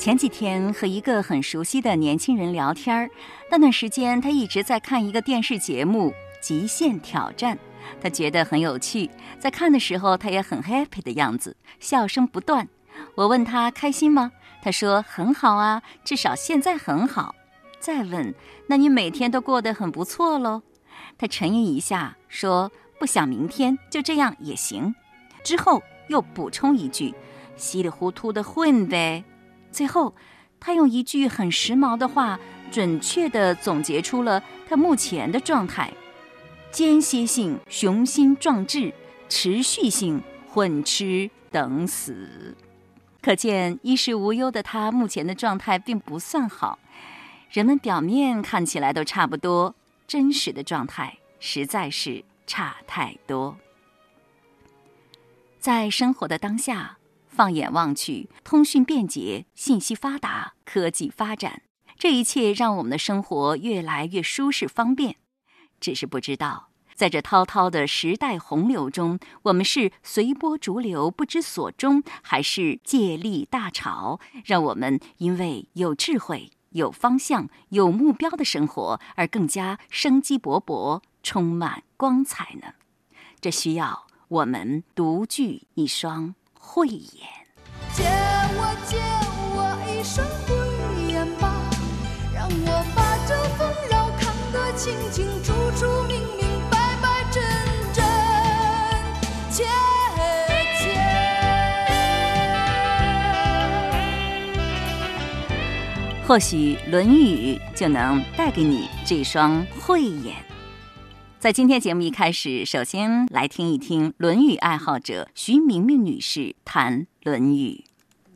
前几天和一个很熟悉的年轻人聊天儿，那段时间他一直在看一个电视节目《极限挑战》，他觉得很有趣，在看的时候他也很 happy 的样子，笑声不断。我问他开心吗？他说很好啊，至少现在很好。再问，那你每天都过得很不错喽？他沉吟一下，说不想明天，就这样也行。之后又补充一句，稀里糊涂的混呗。最后，他用一句很时髦的话，准确地总结出了他目前的状态：间歇性雄心壮志，持续性混吃等死。可见衣食无忧的他目前的状态并不算好。人们表面看起来都差不多，真实的状态实在是差太多。在生活的当下，放眼望去，通讯便捷，信息发达，科技发展，这一切让我们的生活越来越舒适方便。只是不知道，在这滔滔的时代洪流中，我们是随波逐流不知所终，还是借力大潮，让我们因为有智慧？有方向、有目标的生活，而更加生机勃勃、充满光彩呢？这需要我们独具一双慧眼。借我，借我一双慧眼吧，让我把这纷扰看得清清楚楚、明明白白、真真切切。或许《论语》就能带给你这双慧眼。在今天节目一开始，首先来听一听《论语》爱好者徐明明女士谈《论语》。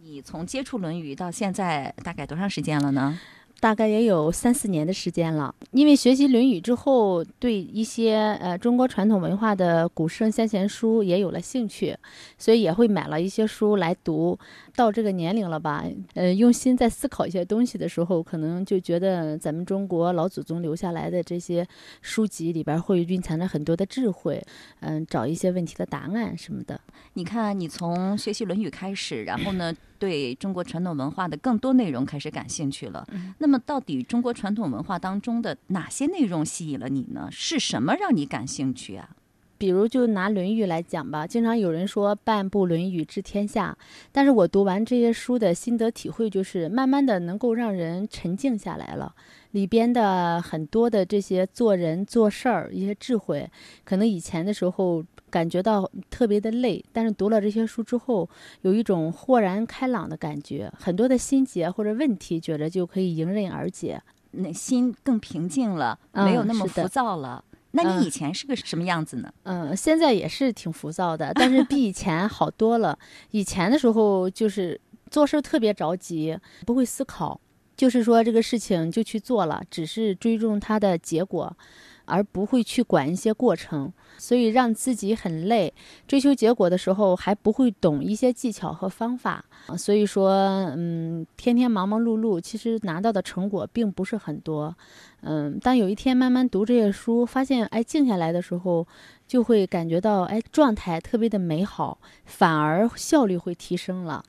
你从接触《论语》到现在大概多长时间了呢？大概也有三四年的时间了，因为学习《论语》之后，对一些呃中国传统文化的古圣先贤书也有了兴趣，所以也会买了一些书来读。到这个年龄了吧，呃，用心在思考一些东西的时候，可能就觉得咱们中国老祖宗留下来的这些书籍里边会蕴藏着很多的智慧，嗯，找一些问题的答案什么的。你看，你从学习《论语》开始，然后呢？对中国传统文化的更多内容开始感兴趣了。那么，到底中国传统文化当中的哪些内容吸引了你呢？是什么让你感兴趣啊？比如，就拿《论语》来讲吧，经常有人说“半部论语治天下”，但是我读完这些书的心得体会就是，慢慢的能够让人沉静下来了。里边的很多的这些做人做事儿一些智慧，可能以前的时候感觉到特别的累，但是读了这些书之后，有一种豁然开朗的感觉，很多的心结或者问题，觉得就可以迎刃而解，那心更平静了，没有那么浮躁了。那你以前是个什么样子呢？嗯，现在也是挺浮躁的，但是比以前好多了。以前的时候就是做事特别着急，不会思考。就是说，这个事情就去做了，只是追踪它的结果，而不会去管一些过程，所以让自己很累。追求结果的时候，还不会懂一些技巧和方法，所以说，嗯，天天忙忙碌碌，其实拿到的成果并不是很多。嗯，但有一天慢慢读这些书，发现，哎，静下来的时候，就会感觉到，哎，状态特别的美好，反而效率会提升了。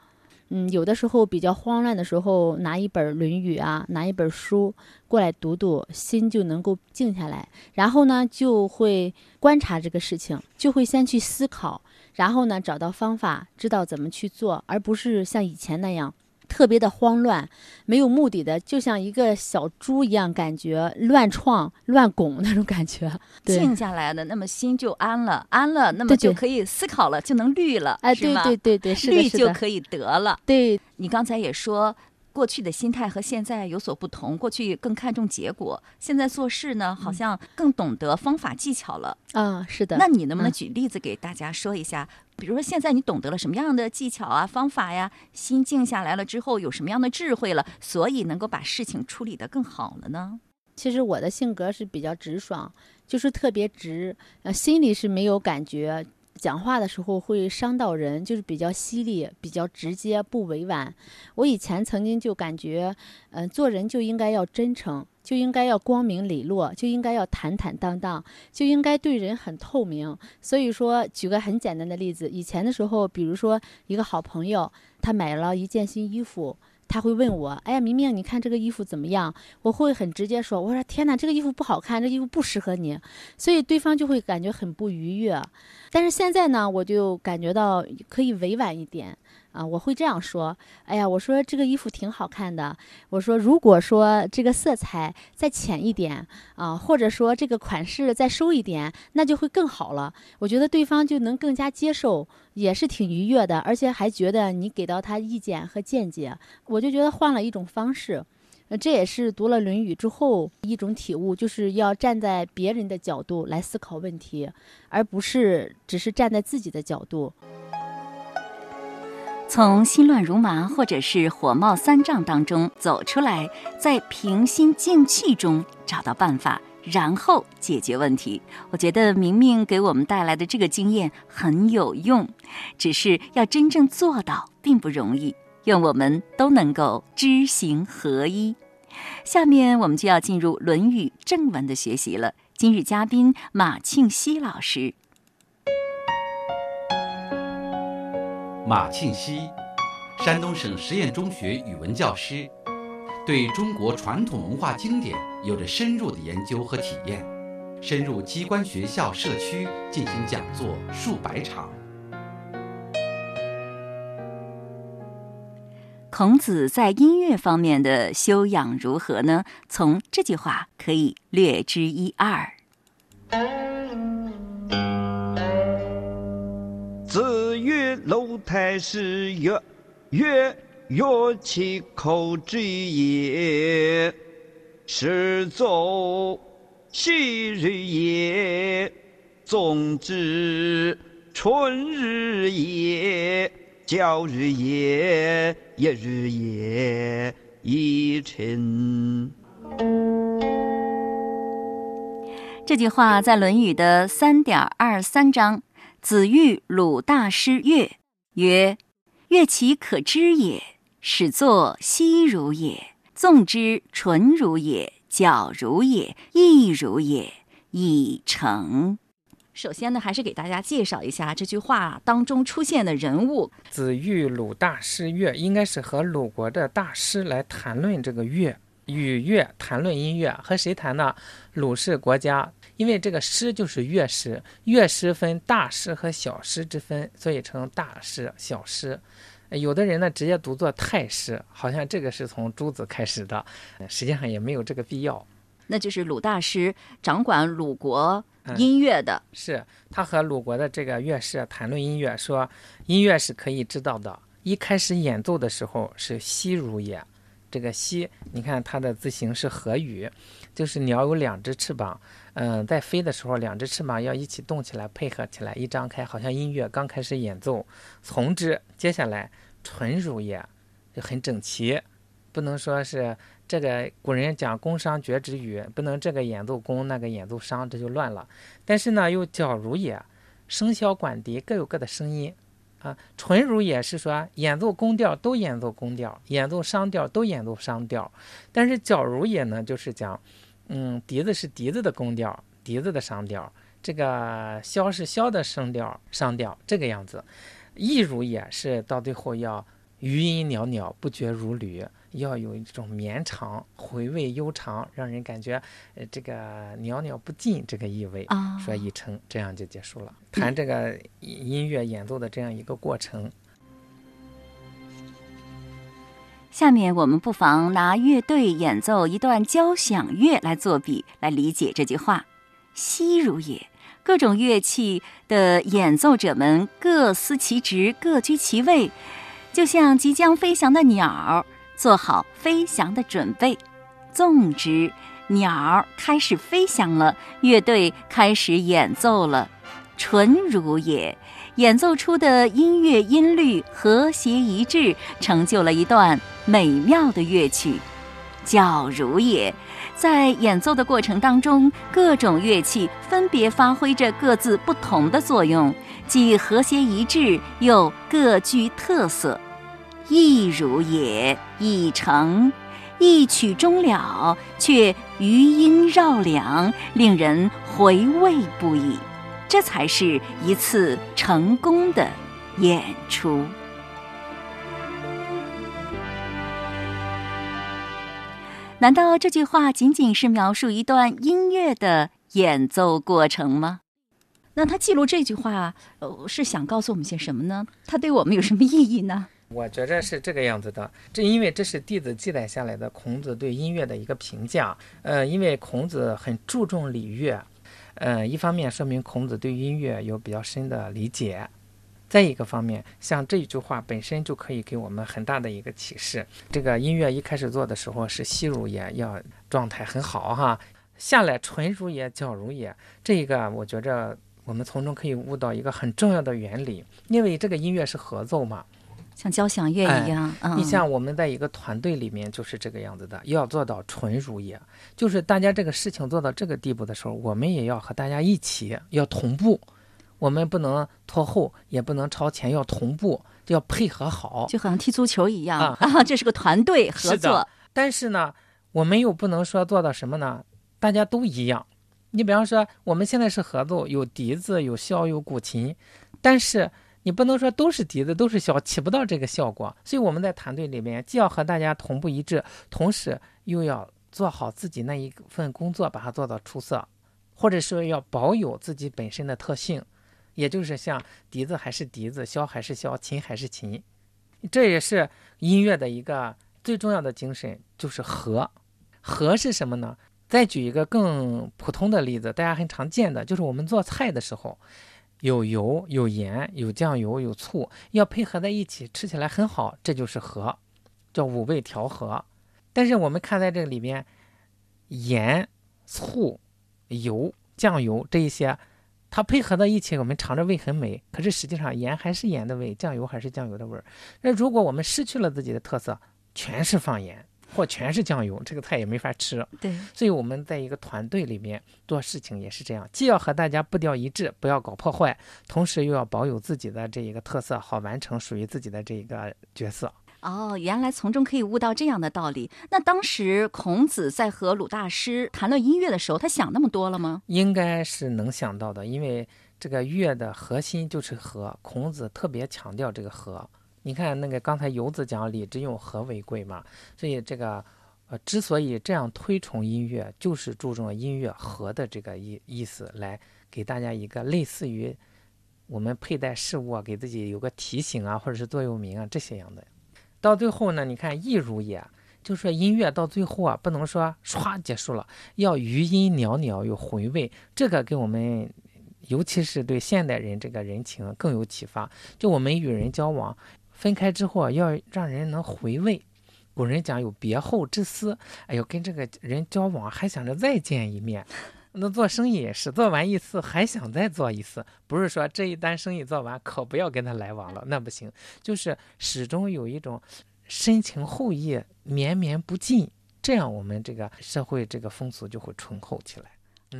嗯，有的时候比较慌乱的时候，拿一本《论语》啊，拿一本书过来读读，心就能够静下来。然后呢，就会观察这个事情，就会先去思考，然后呢，找到方法，知道怎么去做，而不是像以前那样。特别的慌乱，没有目的的，就像一个小猪一样，感觉乱撞、乱拱那种感觉。静下来的，那么心就安了，安了，那么就可以思考了，就能虑了，哎，对对对对，虑就可以得了。对你刚才也说。过去的心态和现在有所不同，过去更看重结果，现在做事呢，好像更懂得方法技巧了。啊，是的。那你能不能举例子给大家说一下？比如说现在你懂得了什么样的技巧啊、方法呀？心静下来了之后，有什么样的智慧了？所以能够把事情处理得更好了呢？其实我的性格是比较直爽，就是特别直，呃，心里是没有感觉。讲话的时候会伤到人，就是比较犀利、比较直接，不委婉。我以前曾经就感觉，嗯，做人就应该要真诚，就应该要光明磊落，就应该要坦坦荡荡，就应该对人很透明。所以说，举个很简单的例子，以前的时候，比如说一个好朋友，他买了一件新衣服。他会问我：“哎呀，明明，你看这个衣服怎么样？”我会很直接说：“我说天哪，这个衣服不好看，这衣服不适合你。”所以对方就会感觉很不愉悦。但是现在呢，我就感觉到可以委婉一点。啊，我会这样说，哎呀，我说这个衣服挺好看的。我说，如果说这个色彩再浅一点啊，或者说这个款式再收一点，那就会更好了。我觉得对方就能更加接受，也是挺愉悦的，而且还觉得你给到他意见和见解。我就觉得换了一种方式，这也是读了《论语》之后一种体悟，就是要站在别人的角度来思考问题，而不是只是站在自己的角度。从心乱如麻或者是火冒三丈当中走出来，在平心静气中找到办法，然后解决问题。我觉得明明给我们带来的这个经验很有用，只是要真正做到并不容易。愿我们都能够知行合一。下面我们就要进入《论语》正文的学习了。今日嘉宾马庆西老师。马庆西，山东省实验中学语文教师，对中国传统文化经典有着深入的研究和体验，深入机关、学校、社区进行讲座数百场。孔子在音乐方面的修养如何呢？从这句话可以略知一二。曰：“楼台诗乐，乐乐其口之也。始作，昔日也；纵之，春日也；教日也，一日也。已成。”这句话在《论语》的三点二三章。子欲鲁大师乐，曰：“乐其可知也。始作，昔如也；纵之，纯如也；矫如也；易如也。已成。”首先呢，还是给大家介绍一下这句话当中出现的人物。子欲鲁大师乐，应该是和鲁国的大师来谈论这个乐，与乐谈论音乐，和谁谈呢？鲁是国家。因为这个诗就是乐师，乐师分大师和小师之分，所以称大师、小师。有的人呢直接读作太师，好像这个是从朱子开始的，实际上也没有这个必要。那就是鲁大师掌管鲁国音乐的，是他和鲁国的这个乐师谈论音乐，说音乐是可以知道的。一开始演奏的时候是西如也，这个西，你看它的字形是合羽，就是鸟有两只翅膀。嗯，在飞的时候，两只翅膀要一起动起来，配合起来，一张开，好像音乐刚开始演奏。从之，接下来纯如也，就很整齐，不能说是这个古人讲宫商角徵羽，不能这个演奏宫，那个演奏商，这就乱了。但是呢，又角如也，笙箫管笛各有各的声音啊。纯如也是说演奏宫调都演奏宫调，演奏商调都演奏商调。但是角如也呢，就是讲。嗯，笛子是笛子的宫调，笛子的商调；这个箫是箫的声调、商调，这个样子。亦如也是到最后要余音袅袅，不绝如缕，要有一种绵长、回味悠长，让人感觉呃这个袅袅不尽这个意味啊。说一成，这样就结束了。谈这个音乐演奏的这样一个过程。下面我们不妨拿乐队演奏一段交响乐来作比，来理解这句话。息如也，各种乐器的演奏者们各司其职，各居其位，就像即将飞翔的鸟，做好飞翔的准备。纵之，鸟儿开始飞翔了，乐队开始演奏了。纯如也。演奏出的音乐音律和谐一致，成就了一段美妙的乐曲。叫如也，在演奏的过程当中，各种乐器分别发挥着各自不同的作用，既和谐一致，又各具特色。亦如也，已成，一曲终了，却余音绕梁，令人回味不已。这才是一次成功的演出。难道这句话仅仅是描述一段音乐的演奏过程吗？那他记录这句话，呃，是想告诉我们些什么呢？他对我们有什么意义呢？我觉着是这个样子的，这因为这是弟子记载下来的孔子对音乐的一个评价。呃，因为孔子很注重礼乐，呃，一方面说明孔子对音乐有比较深的理解，再一个方面，像这一句话本身就可以给我们很大的一个启示。这个音乐一开始做的时候是细如也，要状态很好哈，下来纯如也，矫如也。这一个我觉着我们从中可以悟到一个很重要的原理，因为这个音乐是合奏嘛。像交响乐一样，你像我们在一个团队里面就是这个样子的，要做到纯如也，就是大家这个事情做到这个地步的时候，我们也要和大家一起要同步，我们不能拖后，也不能超前，要同步，要配合好，就好像踢足球一样啊，这是个团队合作。但是呢，我们又不能说做到什么呢？大家都一样。你比方说，我们现在是合奏，有笛子，有箫，有古琴，但是。你不能说都是笛子，都是箫，起不到这个效果。所以我们在团队里面，既要和大家同步一致，同时又要做好自己那一份工作，把它做到出色，或者说要保有自己本身的特性，也就是像笛子还是笛子，箫还是箫，琴还是琴。这也是音乐的一个最重要的精神，就是和。和是什么呢？再举一个更普通的例子，大家很常见的，就是我们做菜的时候。有油、有盐、有酱油、有醋，要配合在一起，吃起来很好，这就是和，叫五味调和。但是我们看在这里边，盐、醋、油、酱油这一些，它配合在一起，我们尝着味很美。可是实际上，盐还是盐的味，酱油还是酱油的味儿。那如果我们失去了自己的特色，全是放盐。或全是酱油，这个菜也没法吃。对，所以我们在一个团队里面做事情也是这样，既要和大家步调一致，不要搞破坏，同时又要保有自己的这一个特色，好完成属于自己的这一个角色。哦，原来从中可以悟到这样的道理。那当时孔子在和鲁大师谈论音乐的时候，他想那么多了吗？应该是能想到的，因为这个乐的核心就是和，孔子特别强调这个和。你看那个刚才游子讲礼之用和为贵嘛，所以这个呃之所以这样推崇音乐，就是注重音乐和的这个意意思，来给大家一个类似于我们佩戴饰物啊，给自己有个提醒啊，或者是座右铭啊这些样的。到最后呢，你看意如也，就说音乐到最后啊，不能说唰结束了，要余音袅袅有回味，这个给我们尤其是对现代人这个人情更有启发。就我们与人交往。分开之后，要让人能回味。古人讲有别后之思，哎呦，跟这个人交往还想着再见一面。那做生意也是，做完一次还想再做一次，不是说这一单生意做完可不要跟他来往了，那不行。就是始终有一种深情厚谊、绵绵不尽，这样我们这个社会这个风俗就会醇厚起来。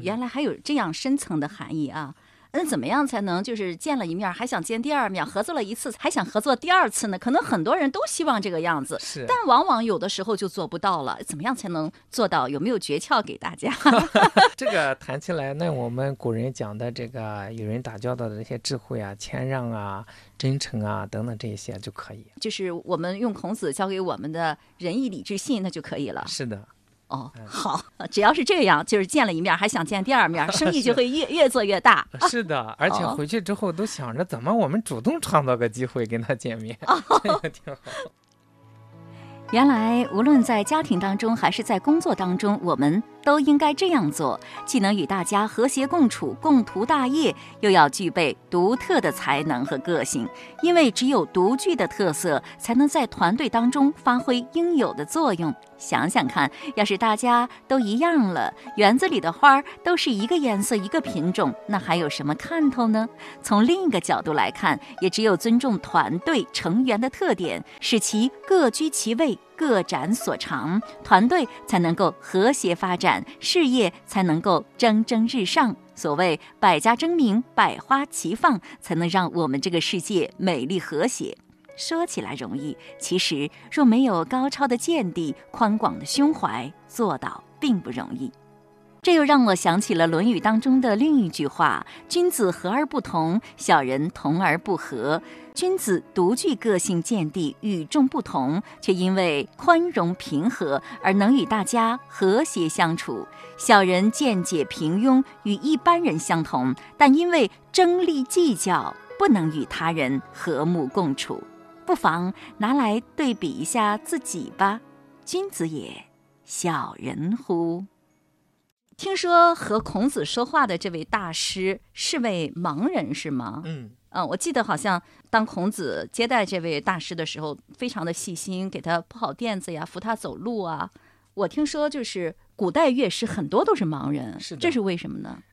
原来还有这样深层的含义啊。那怎么样才能就是见了一面还想见第二面，合作了一次还想合作第二次呢？可能很多人都希望这个样子，是，但往往有的时候就做不到了。怎么样才能做到？有没有诀窍给大家？这个谈起来，那我们古人讲的这个与人打交道的这些智慧啊、谦让啊、真诚啊等等这些就可以。就是我们用孔子教给我们的仁义礼智信，那就可以了。是的。哦，好，只要是这样，就是见了一面还想见第二面，生意就会越越做越大。是的，而且回去之后都想着怎么我们主动创造个机会跟他见面，这个挺好。原来，无论在家庭当中还是在工作当中，我们。都应该这样做，既能与大家和谐共处、共图大业，又要具备独特的才能和个性。因为只有独具的特色，才能在团队当中发挥应有的作用。想想看，要是大家都一样了，园子里的花儿都是一个颜色、一个品种，那还有什么看头呢？从另一个角度来看，也只有尊重团队成员的特点，使其各居其位。各展所长，团队才能够和谐发展，事业才能够蒸蒸日上。所谓百家争鸣，百花齐放，才能让我们这个世界美丽和谐。说起来容易，其实若没有高超的见地、宽广的胸怀，做到并不容易。这又让我想起了《论语》当中的另一句话：“君子和而不同，小人同而不和。”君子独具个性见地，与众不同，却因为宽容平和而能与大家和谐相处；小人见解平庸，与一般人相同，但因为争利计较，不能与他人和睦共处。不妨拿来对比一下自己吧。君子也，小人乎？听说和孔子说话的这位大师是位盲人，是吗？嗯。嗯，我记得好像当孔子接待这位大师的时候，非常的细心，给他铺好垫子呀，扶他走路啊。我听说就是古代乐师很多都是盲人，是的，这是为什么呢？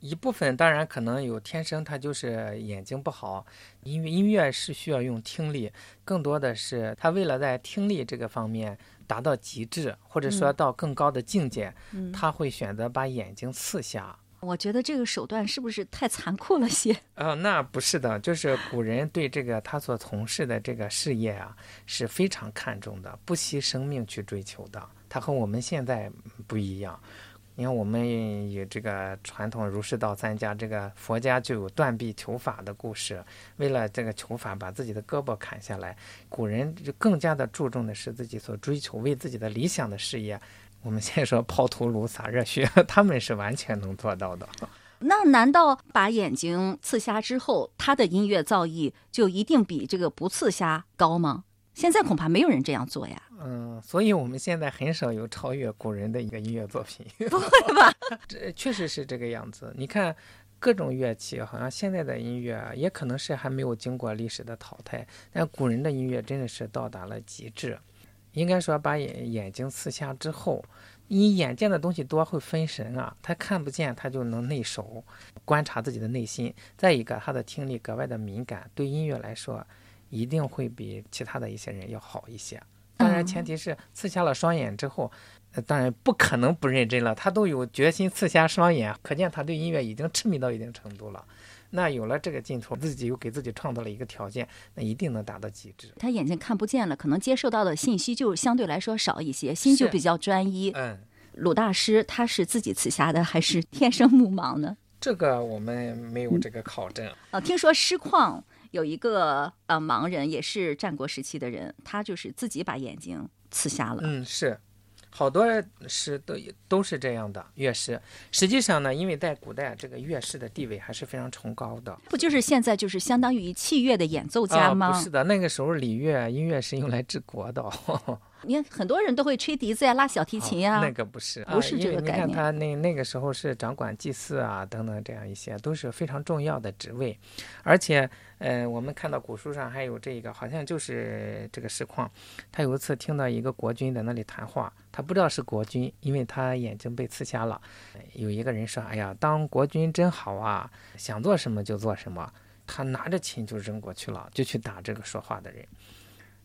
一部分当然可能有天生他就是眼睛不好，音乐音乐是需要用听力，更多的是他为了在听力这个方面达到极致，或者说到更高的境界，他会选择把眼睛刺瞎。我觉得这个手段是不是太残酷了些？呃，那不是的，就是古人对这个他所从事的这个事业啊是非常看重的，不惜生命去追求的。他和我们现在不一样。你看，我们有这个传统儒释道三家，这个佛家就有断臂求法的故事，为了这个求法，把自己的胳膊砍下来。古人就更加的注重的是自己所追求、为自己的理想的事业。我们先说抛头颅洒热血，他们是完全能做到的。那难道把眼睛刺瞎之后，他的音乐造诣就一定比这个不刺瞎高吗？现在恐怕没有人这样做呀。嗯，所以我们现在很少有超越古人的一个音乐作品。不会吧？这确实是这个样子。你看各种乐器，好像现在的音乐也可能是还没有经过历史的淘汰，但古人的音乐真的是到达了极致。应该说，把眼眼睛刺瞎之后，你眼见的东西多会分神啊，他看不见，他就能内守，观察自己的内心。再一个，他的听力格外的敏感，对音乐来说，一定会比其他的一些人要好一些。当然，前提是刺瞎了双眼之后，当然不可能不认真了。他都有决心刺瞎双眼，可见他对音乐已经痴迷到一定程度了。那有了这个劲头，自己又给自己创造了一个条件，那一定能达到极致。他眼睛看不见了，可能接受到的信息就相对来说少一些，心就比较专一。嗯，鲁大师他是自己刺瞎的，还是天生目盲呢？这个我们没有这个考证。呃，听说师旷有一个呃盲人，也是战国时期的人，他就是自己把眼睛刺瞎了。嗯，是。好多诗都都是这样的乐师，实际上呢，因为在古代这个乐师的地位还是非常崇高的，不就是现在就是相当于器乐的演奏家吗？不是的，那个时候礼乐音乐是用来治国的。你看，很多人都会吹笛子呀，拉小提琴呀。那个不是，不是这个概念。你看他那那个时候是掌管祭祀啊等等这样一些，都是非常重要的职位。而且，呃，我们看到古书上还有这个，好像就是这个实况。他有一次听到一个国君在那里谈话，他不知道是国君，因为他眼睛被刺瞎了。有一个人说：“哎呀，当国君真好啊，想做什么就做什么。”他拿着琴就扔过去了，就去打这个说话的人。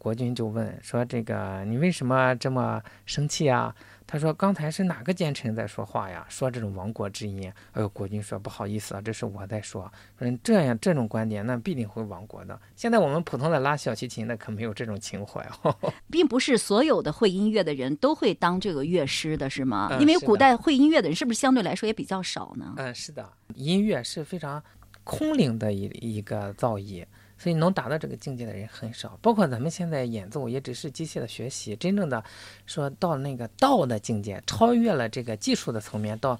国君就问说：“这个你为什么这么生气啊？”他说：“刚才是哪个奸臣在说话呀？说这种亡国之音。”哎呦，国君说：“不好意思啊，这是我在说。说这样这种观点，那必定会亡国的。现在我们普通的拉小提琴的可没有这种情怀哦。并不是所有的会音乐的人都会当这个乐师的是吗？因为古代会音乐的人是不是相对来说也比较少呢？嗯，是的，音乐是非常空灵的一一个造诣。所以能达到这个境界的人很少，包括咱们现在演奏也只是机械的学习，真正的说到那个道的境界，超越了这个技术的层面，到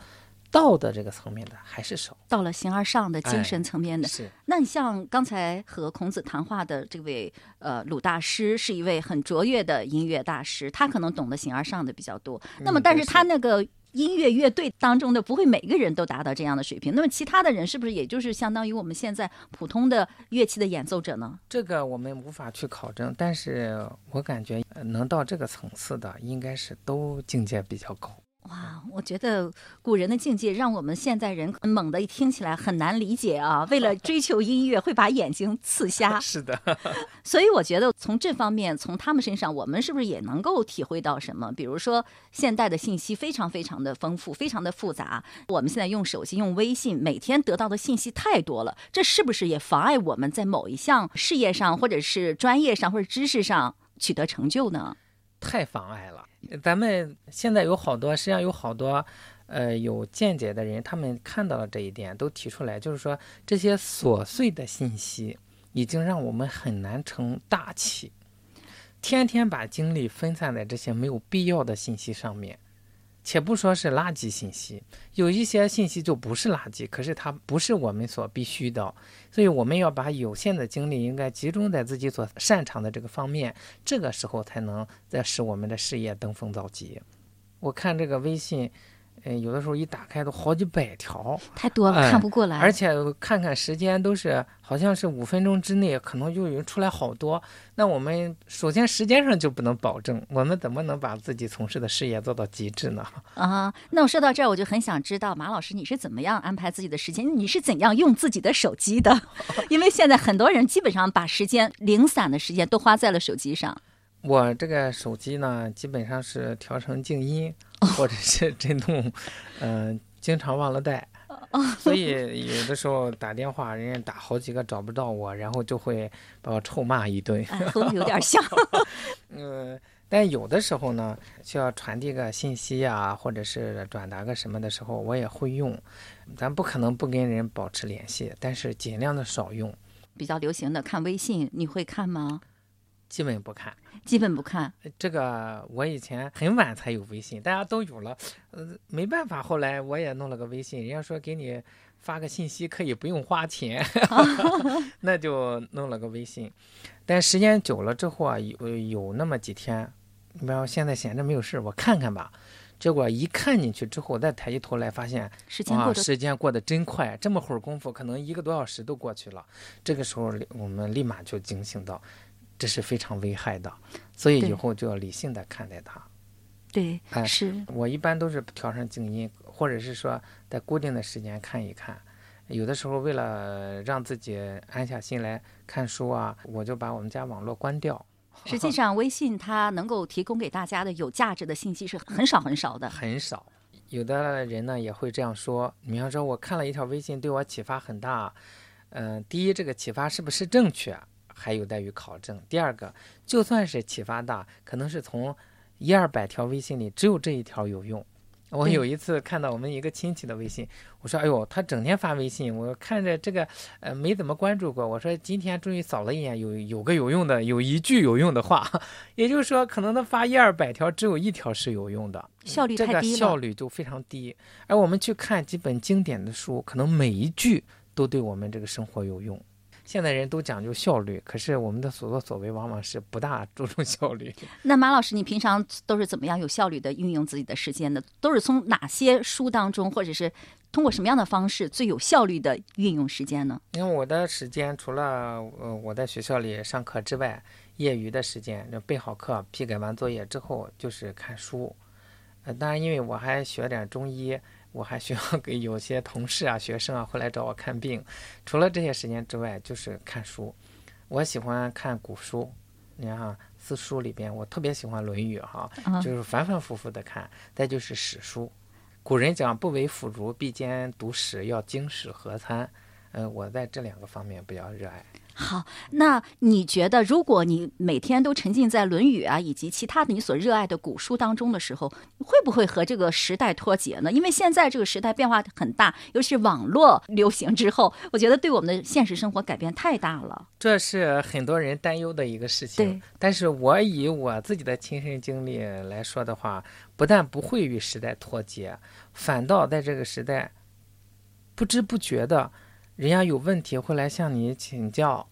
道的这个层面的还是少。到了形而上的精神层面的，是。那你像刚才和孔子谈话的这位呃鲁大师，是一位很卓越的音乐大师，他可能懂得形而上的比较多。那么，但是他那个。音乐乐队当中的不会每个人都达到这样的水平，那么其他的人是不是也就是相当于我们现在普通的乐器的演奏者呢？这个我们无法去考证，但是我感觉能到这个层次的，应该是都境界比较高。哇，我觉得古人的境界让我们现代人猛地一听起来很难理解啊！为了追求音乐，会把眼睛刺瞎。是的，所以我觉得从这方面，从他们身上，我们是不是也能够体会到什么？比如说，现代的信息非常非常的丰富，非常的复杂。我们现在用手机、用微信，每天得到的信息太多了，这是不是也妨碍我们在某一项事业上，或者是专业上，或者知识上取得成就呢？太妨碍了。咱们现在有好多，实际上有好多，呃有见解的人，他们看到了这一点，都提出来，就是说这些琐碎的信息已经让我们很难成大器，天天把精力分散在这些没有必要的信息上面。且不说是垃圾信息，有一些信息就不是垃圾，可是它不是我们所必须的，所以我们要把有限的精力应该集中在自己所擅长的这个方面，这个时候才能再使我们的事业登峰造极。我看这个微信。嗯，有的时候一打开都好几百条，太多了，哎看不过来。而且看看时间都是好像是五分钟之内，可能就有出来好多。那我们首先时间上就不能保证，我们怎么能把自己从事的事业做到极致呢？啊，那我说到这儿，我就很想知道马老师你是怎么样安排自己的时间？你是怎样用自己的手机的？因为现在很多人基本上把时间零散的时间都花在了手机上。我这个手机呢，基本上是调成静音，或者是震动，嗯、经常忘了带。所以有的时候打电话，人家打好几个找不到我，然后就会把我臭骂一顿。哎，和我有点像。呃，但有的时候呢，需要传递个信息啊，或者是转达个什么的时候，我也会用。咱不可能不跟人保持联系，但是尽量的少用，比较流行的看微信，你会看吗？基本不看。基本不看。这个我以前很晚才有微信，大家都有了，呃，没办法，后来我也弄了个微信，人家说给你发个信息可以不用花钱，那就弄了个微信。但时间久了之后啊，有有那么几天，你比方现在闲着没有事，我看看吧。结果一看进去之后，再抬起头来，发现哇，时间过得时间过得真快，这么会儿功夫，可能一个多小时都过去了。这个时候，我们立马就警醒到，这是非常危害的，所以以后就要理性的看待它。对，哎是我一般都是调成静音，或者是说在固定的时间看一看。有的时候为了让自己安下心来看书啊，我就把我们家网络关掉。实际上微信它能够提供给大家的有价值的信息是很少很少的。很少。有的人呢也会这样说，比方说我看了一条微信，对我启发很大。嗯、第一，这个启发是不是正确，还有待于考证；第二个，就算是启发大，可能是从一二百条微信里只有这一条有用。我有一次看到我们一个亲戚的微信，我说：“哎呦，他整天发微信，我看着这个呃没怎么关注过。”我说：“今天终于扫了一眼，有有个有用的，有一句有用的话，也就是说，可能他发一二百条，只有一条是有用的。”效率这个太低了。效率就非常低。而我们去看几本经典的书，可能每一句都对我们这个生活有用。现在人都讲究效率，可是我们的所作所为往往是不大注重效率。那马老师，你平常都是怎么样有效率的运用自己的时间的？都是从哪些书当中，或者是通过什么样的方式最有效率的运用时间呢？因为我的时间除了呃我在学校里上课之外，业余的时间就备好课、批改完作业之后就是看书。呃，当然，因为我还学点中医，我还需要 给有些同事啊、学生啊会来找我看病。除了这些时间之外，就是看书。我喜欢看古书，你看哈，四书里边我特别喜欢《论语》哈，啊就是反反复复的看。再就是史书，古人讲不为腐儒，必兼读史，要经史合参。嗯，我在这两个方面比较热爱。好，那你觉得，如果你每天都沉浸在《论语》啊以及其他的你所热爱的古书当中的时候，会不会和这个时代脱节呢？因为现在这个时代变化很大，尤其是网络流行之后，我觉得对我们的现实生活改变太大了。这是很多人担忧的一个事情对。但是我以我自己的亲身经历来说的话，不但不会与时代脱节，反倒在这个时代，不知不觉的，人家有问题会来向你请教，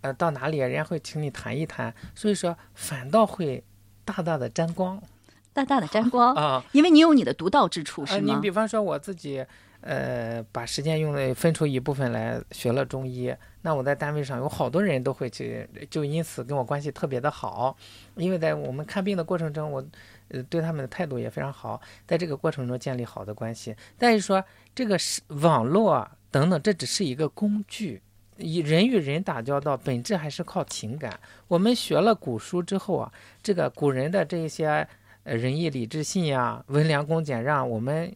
呃，到哪里人家会请你谈一谈，所以说反倒会大大的沾光大大的沾光，啊。因为你有你的独到之处，呃，是吗？你比方说我自己，呃，把时间用来分出一部分来学了中医，那我在单位上有好多人都会去，就因此跟我关系特别的好，因为在我们看病的过程中，我呃对他们的态度也非常好，在这个过程中建立好的关系。但是说这个是网络啊等等，这只是一个工具。以人与人打交道，本质还是靠情感。我们学了古书之后啊，这个古人的这一些呃仁义礼智信呀、温良恭俭让，我们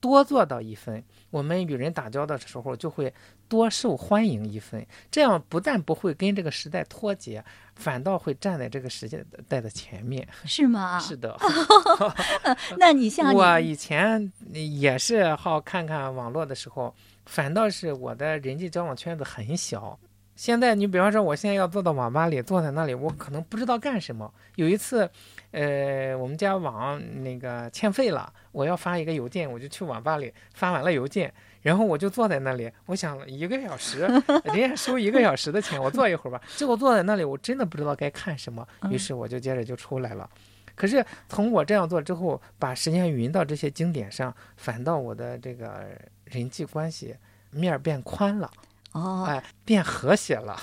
多做到一分，我们与人打交道的时候就会多受欢迎一分。这样不但不会跟这个时代脱节，反倒会站在这个时代的前面。是吗？是的。那你像我以前也是好看看网络的时候，反倒是我的人际交往圈子很小。现在你比方说，我现在要坐到网吧里，坐在那里，我可能不知道干什么。有一次，呃，我们家网那个欠费了，我要发一个邮件，我就去网吧里发完了邮件，然后我就坐在那里，我想一个小时，人家收一个小时的钱，我坐一会儿吧。结果坐在那里，我真的不知道该看什么，于是我就接着就出来了。可是从我这样做之后，把时间匀到这些经典上，反倒我的这个人际关系面变宽了。哦，哎，变和谐了，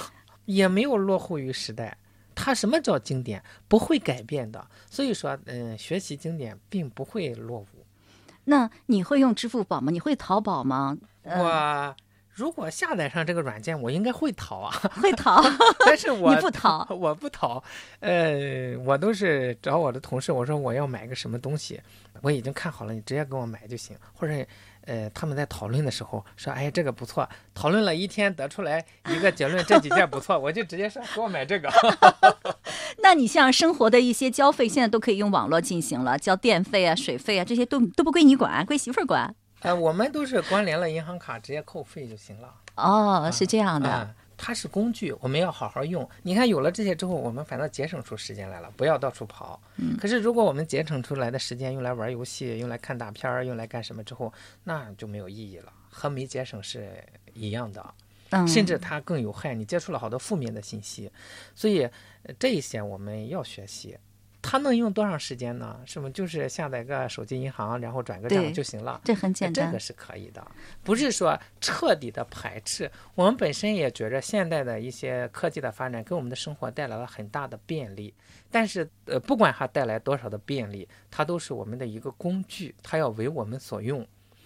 也没有落后于时代。它什么叫经典？不会改变的。所以说，嗯，学习经典并不会落伍。那你会用支付宝吗？你会淘宝吗？我如果下载上这个软件，我应该会淘啊，会淘。但是 我不淘，我不淘。呃，我都是找我的同事，我说我要买个什么东西，我已经看好了，你直接给我买就行，或者。呃，他们在讨论的时候说：“哎，这个不错。”讨论了一天，得出来一个结论：这几件不错，我就直接说给我买这个。那你像生活的一些交费，现在都可以用网络进行了，交电费啊、水费啊，这些都都不归你管，归媳妇儿管。呃，我们都是关联了银行卡，直接扣费就行了。哦，是这样的。它是工具，我们要好好用。你看，有了这些之后，我们反倒节省出时间来了，不要到处跑。嗯。可是，如果我们节省出来的时间用来玩游戏、用来看大片儿、用来干什么之后，那就没有意义了，和没节省是一样的。嗯。甚至它更有害，你接触了好多负面的信息。所以，这一些我们要学习。它能用多长时间呢？是不就是下载个手机银行，然后转个账就行了？这很简单，这个是可以的，不是说彻底的排斥。我们本身也觉着现代的一些科技的发展给我们的生活带来了很大的便利，但是呃，不管它带来多少的便利，它都是我们的一个工具，它要为我们所用，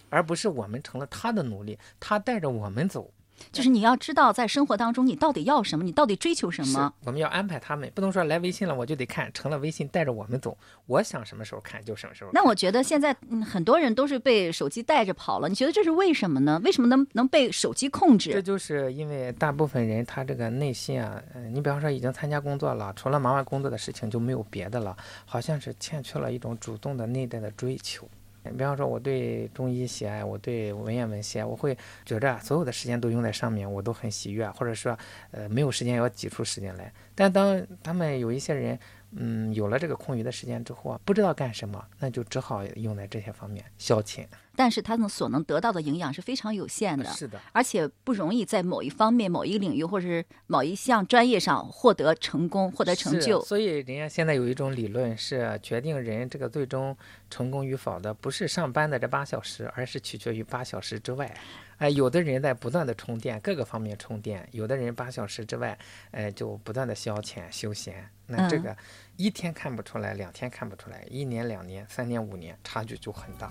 而不是我们成了它的奴隶，它带着我们走。就是你要知道，在生活当中你到底要什么，你到底追求什么。我们要安排他们，不能说来微信了我就得看，成了微信带着我们走。我想什么时候看就什么时候。那我觉得现在很多人都是被手机带着跑了，你觉得这是为什么呢？为什么能能被手机控制？这就是因为大部分人他这个内心啊，嗯，你比方说已经参加工作了，除了忙完工作的事情就没有别的了，好像是欠缺了一种主动的内在的追求。比方说，我对中医喜爱，我对文言文喜爱，我会觉着所有的时间都用在上面，我都很喜悦，或者说，呃，没有时间要挤出时间来。但当他们有一些人，嗯，有了这个空余的时间之后啊，不知道干什么，那就只好用在这些方面消遣。但是他们所能得到的营养是非常有限的，是的，而且不容易在某一方面、某一个领域或者是某一项专业上获得成功、获得成就。所以，人家现在有一种理论是，决定人这个最终成功与否的，不是上班的这八小时，而是取决于八小时之外。哎，有的人在不断的充电，各个方面充电；有的人八小时之外，哎，就不断的消遣休闲。那这个一天看不出来，两天看不出来，一年、两年、三年、五年，差距就很大。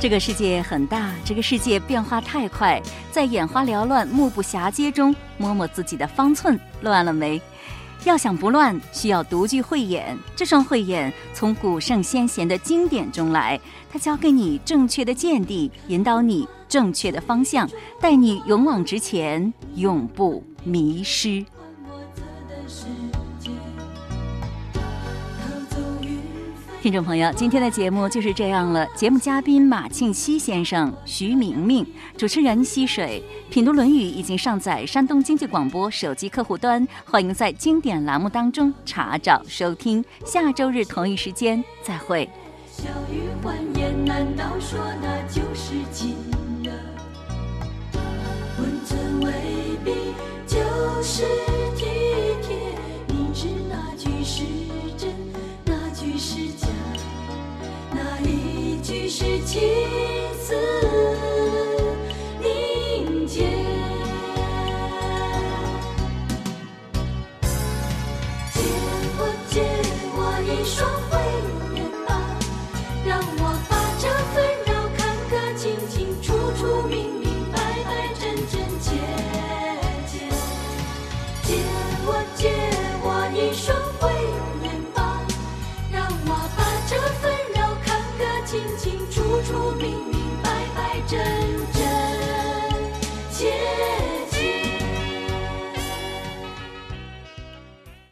这个世界很大，这个世界变化太快，在眼花缭乱、目不暇接中，摸摸自己的方寸，乱了没？要想不乱，需要独具慧眼。这双慧眼从古圣先贤的经典中来，它教给你正确的见地，引导你正确的方向，带你勇往直前，永不迷失。听众朋友，今天的节目就是这样了。节目嘉宾马庆西先生、徐明明，主持人溪水。品读《论语》已经上载山东经济广播手机客户端，欢迎在经典栏目当中查找收听。下周日同一时间再会。笑语欢颜，难道说那就是情真，